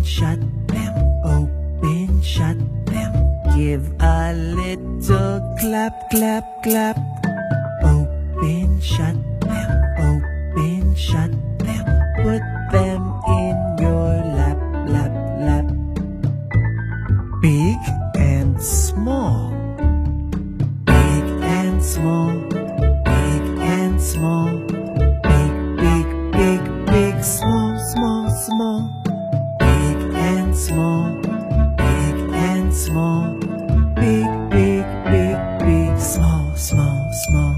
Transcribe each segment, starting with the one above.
Open, shut them, open, shut them. Give a little clap, clap, clap. Open, shut them, open, shut them. Put them in your lap, lap, lap. Big and small. Big and small. Big and small. Big, big, big, big, small, small, small. And small. Big and small. Big, big, big, big, small, small, small.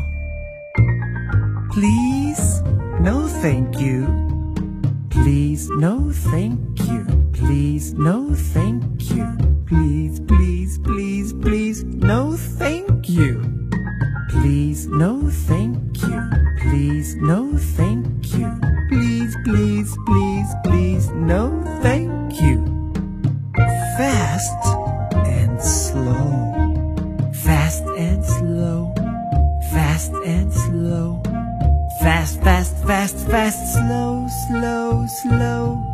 Please, no thank you. Please, no thank you. Please, no thank you. Please, please, please, please, no thank you. Please, no thank you. Please, no thank you. Please, please, please, please, no thank you. Fast and slow. Fast and slow. Fast and slow. Fast, fast, fast, fast, slow, slow, slow.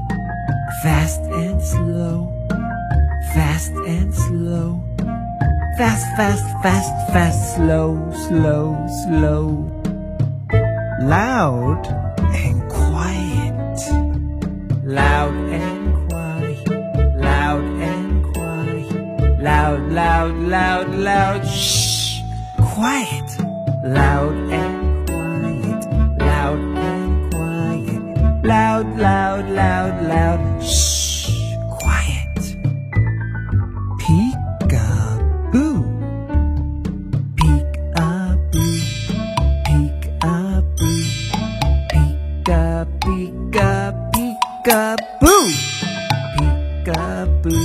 Fast and slow. Fast and slow. Fast, fast, fast, fast, slow, slow, slow. Loud and quiet. Loud and Loud, loud, loud, loud. Shh. Quiet. Loud and quiet. Loud and quiet. Loud, loud, loud, loud. Shh. Quiet. Peek-a-boo. Peek-a-boo. Peek-a-boo. Peek-a, peek-a, peek-a-boo. Peek-a-boo.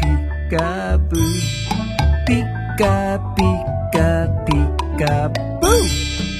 Peek-a-boo. Peek-a, peek-a, peek-a-boo.